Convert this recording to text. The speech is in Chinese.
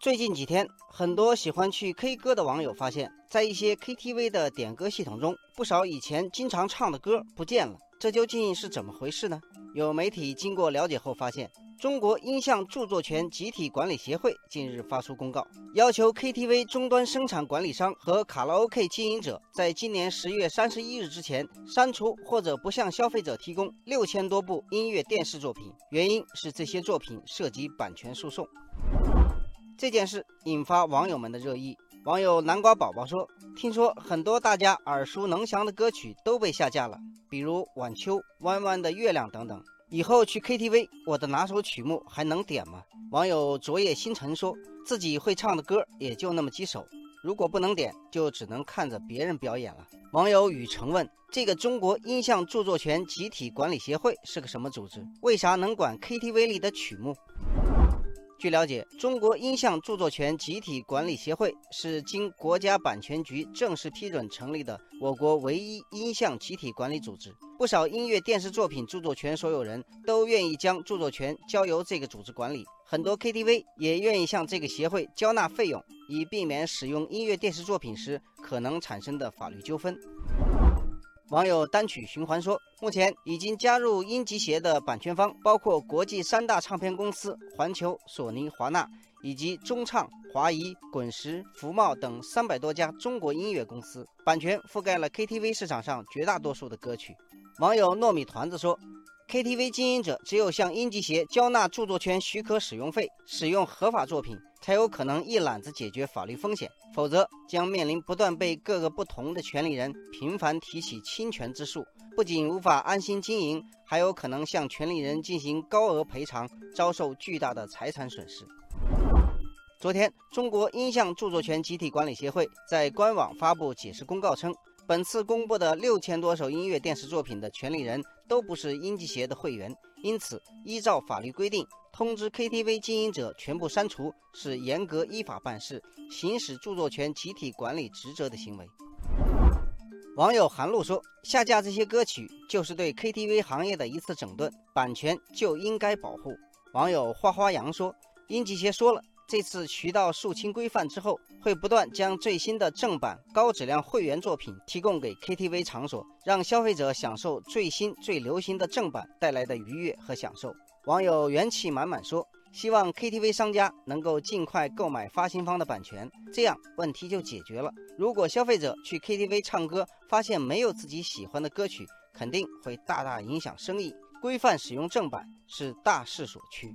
最近几天，很多喜欢去 K 歌的网友发现，在一些 KTV 的点歌系统中，不少以前经常唱的歌不见了。这究竟是怎么回事呢？有媒体经过了解后发现，中国音像著作权集体管理协会近日发出公告，要求 KTV 终端生产管理商和卡拉 OK 经营者在今年十月三十一日之前删除或者不向消费者提供六千多部音乐电视作品，原因是这些作品涉及版权诉讼。这件事引发网友们的热议。网友南瓜宝宝说：“听说很多大家耳熟能详的歌曲都被下架了，比如《晚秋》《弯弯的月亮》等等。以后去 KTV，我的拿手曲目还能点吗？”网友昨夜星辰说自己会唱的歌也就那么几首，如果不能点，就只能看着别人表演了。网友雨成问：“这个中国音像著作权集体管理协会是个什么组织？为啥能管 KTV 里的曲目？”据了解，中国音像著作权集体管理协会是经国家版权局正式批准成立的我国唯一音像集体管理组织。不少音乐电视作品著作权所有人都愿意将著作权交由这个组织管理，很多 KTV 也愿意向这个协会交纳费用，以避免使用音乐电视作品时可能产生的法律纠纷。网友单曲循环说，目前已经加入音集协的版权方包括国际三大唱片公司环球、索尼、华纳，以及中唱、华谊、滚石、福茂等三百多家中国音乐公司，版权覆盖了 KTV 市场上绝大多数的歌曲。网友糯米团子说。KTV 经营者只有向音集协交纳著作权许可使用费，使用合法作品，才有可能一揽子解决法律风险，否则将面临不断被各个不同的权利人频繁提起侵权之诉，不仅无法安心经营，还有可能向权利人进行高额赔偿，遭受巨大的财产损失。昨天，中国音像著作权集体管理协会在官网发布解释公告称。本次公布的六千多首音乐电视作品的权利人都不是音集协的会员，因此依照法律规定，通知 KTV 经营者全部删除是严格依法办事、行使著作权集体管理职责的行为。网友韩露说：“下架这些歌曲就是对 KTV 行业的一次整顿，版权就应该保护。”网友花花杨说：“音集协说了。”这次渠道肃清规范之后，会不断将最新的正版高质量会员作品提供给 KTV 场所，让消费者享受最新最流行的正版带来的愉悦和享受。网友元气满满说：“希望 KTV 商家能够尽快购买发行方的版权，这样问题就解决了。如果消费者去 KTV 唱歌，发现没有自己喜欢的歌曲，肯定会大大影响生意。规范使用正版是大势所趋。”